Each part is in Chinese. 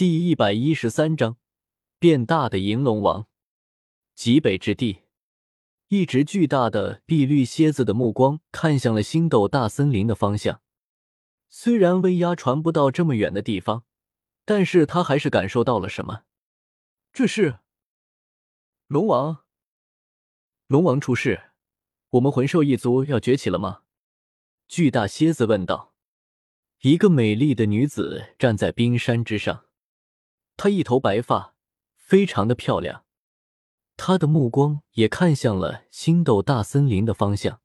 第一百一十三章，变大的银龙王。极北之地，一只巨大的碧绿蝎子的目光看向了星斗大森林的方向。虽然威压传不到这么远的地方，但是他还是感受到了什么。这是龙王，龙王出世，我们魂兽一族要崛起了吗？巨大蝎子问道。一个美丽的女子站在冰山之上。她一头白发，非常的漂亮。他的目光也看向了星斗大森林的方向。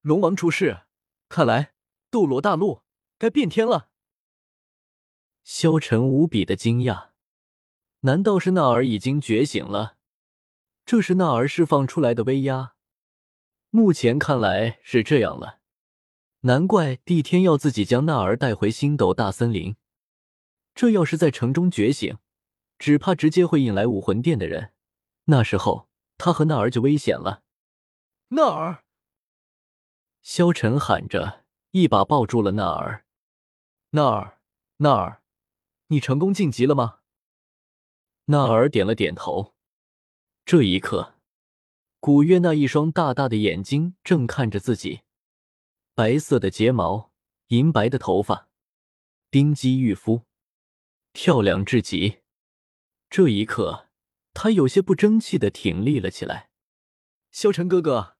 龙王出世，看来斗罗大陆该变天了。萧晨无比的惊讶，难道是纳尔已经觉醒了？这是纳尔释放出来的威压。目前看来是这样了，难怪帝天要自己将纳尔带回星斗大森林。这要是在城中觉醒，只怕直接会引来武魂殿的人。那时候他和娜儿就危险了。娜儿，萧晨喊着，一把抱住了娜儿。娜儿，娜儿，你成功晋级了吗？娜儿点了点头。这一刻，古月那一双大大的眼睛正看着自己，白色的睫毛，银白的头发，冰肌玉肤。漂亮至极。这一刻，他有些不争气的挺立了起来。萧晨哥哥，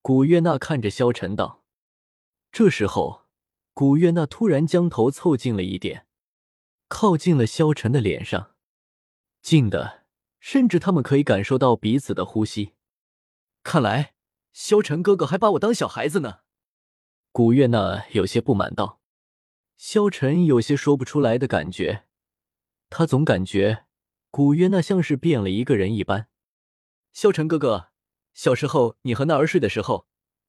古月娜看着萧晨道。这时候，古月娜突然将头凑近了一点，靠近了萧晨的脸上，近的甚至他们可以感受到彼此的呼吸。看来，萧晨哥哥还把我当小孩子呢。古月娜有些不满道。萧晨有些说不出来的感觉，他总感觉古月娜像是变了一个人一般。萧晨哥哥，小时候你和娜儿睡的时候，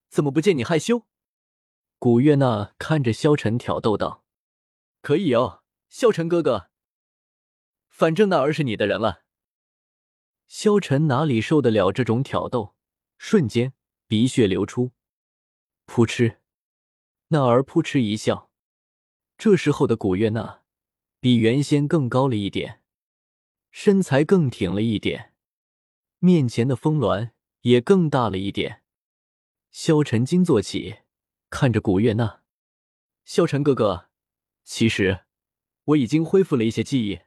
怎么不见你害羞？古月娜看着萧晨挑逗道：“可以哦，萧晨哥哥，反正娜儿是你的人了。”萧晨哪里受得了这种挑逗，瞬间鼻血流出，噗嗤，娜儿噗嗤一笑。这时候的古月娜比原先更高了一点，身材更挺了一点，面前的峰峦也更大了一点。萧晨惊坐起，看着古月娜：“萧晨哥哥，其实我已经恢复了一些记忆。”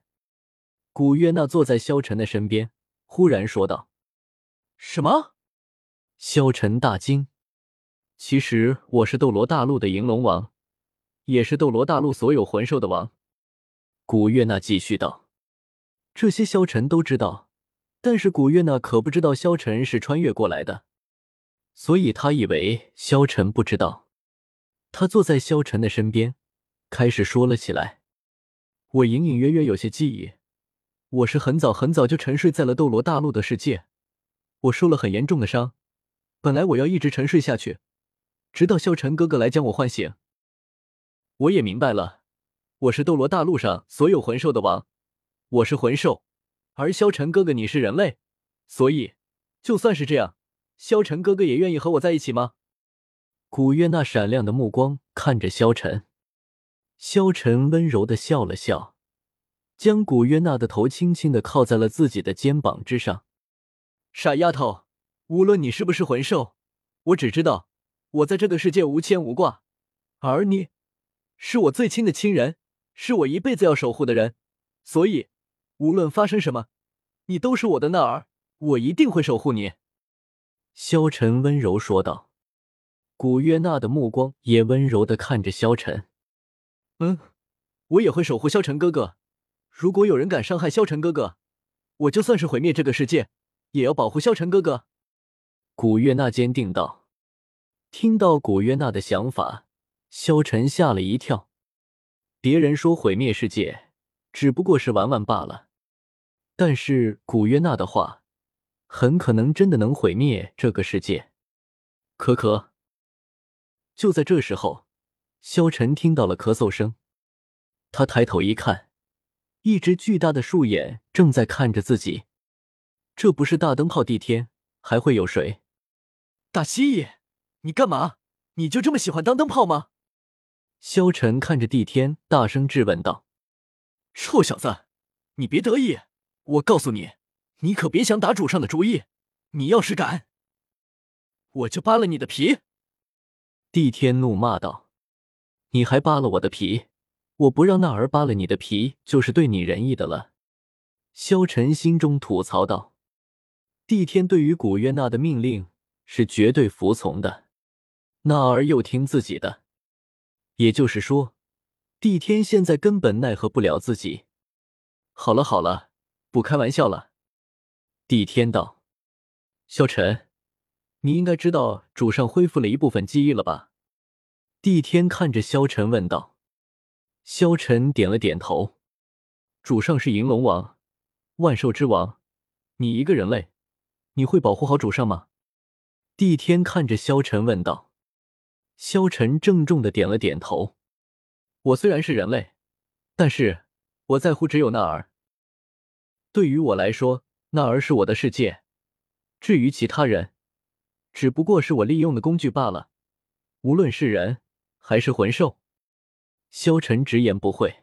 古月娜坐在萧晨的身边，忽然说道：“什么？”萧晨大惊：“其实我是斗罗大陆的银龙王。”也是斗罗大陆所有魂兽的王，古月娜继续道：“这些萧晨都知道，但是古月娜可不知道萧晨是穿越过来的，所以他以为萧晨不知道。他坐在萧晨的身边，开始说了起来：‘我隐隐约约有些记忆，我是很早很早就沉睡在了斗罗大陆的世界，我受了很严重的伤，本来我要一直沉睡下去，直到萧晨哥哥来将我唤醒。’”我也明白了，我是斗罗大陆上所有魂兽的王，我是魂兽，而萧晨哥哥你是人类，所以就算是这样，萧晨哥哥也愿意和我在一起吗？古月那闪亮的目光看着萧晨，萧晨温柔的笑了笑，将古月娜的头轻轻的靠在了自己的肩膀之上。傻丫头，无论你是不是魂兽，我只知道我在这个世界无牵无挂，而你。是我最亲的亲人，是我一辈子要守护的人，所以无论发生什么，你都是我的娜儿，我一定会守护你。”萧晨温柔说道。古月娜的目光也温柔的看着萧晨。“嗯，我也会守护萧晨哥哥。如果有人敢伤害萧晨哥哥，我就算是毁灭这个世界，也要保护萧晨哥哥。”古月娜坚定道。听到古月娜的想法。萧晨吓了一跳，别人说毁灭世界只不过是玩玩罢了，但是古约娜的话很可能真的能毁灭这个世界。咳咳。就在这时候，萧晨听到了咳嗽声，他抬头一看，一只巨大的树眼正在看着自己。这不是大灯泡帝天，还会有谁？大蜥蜴，你干嘛？你就这么喜欢当灯泡吗？萧晨看着帝天，大声质问道：“臭小子，你别得意！我告诉你，你可别想打主上的主意。你要是敢，我就扒了你的皮！”帝天怒骂道：“你还扒了我的皮？我不让那儿扒了你的皮，就是对你仁义的了。”萧晨心中吐槽道：“帝天对于古月娜的命令是绝对服从的，那儿又听自己的，也就是说，帝天现在根本奈何不了自己。好了好了，不开玩笑了。”帝天道：“萧晨。”你应该知道主上恢复了一部分记忆了吧？帝天看着萧晨问道。萧晨点了点头。主上是银龙王，万兽之王，你一个人类，你会保护好主上吗？帝天看着萧晨问道。萧晨郑重的点了点头。我虽然是人类，但是我在乎只有那儿。对于我来说，那儿是我的世界。至于其他人，只不过是我利用的工具罢了，无论是人还是魂兽。萧晨直言不讳。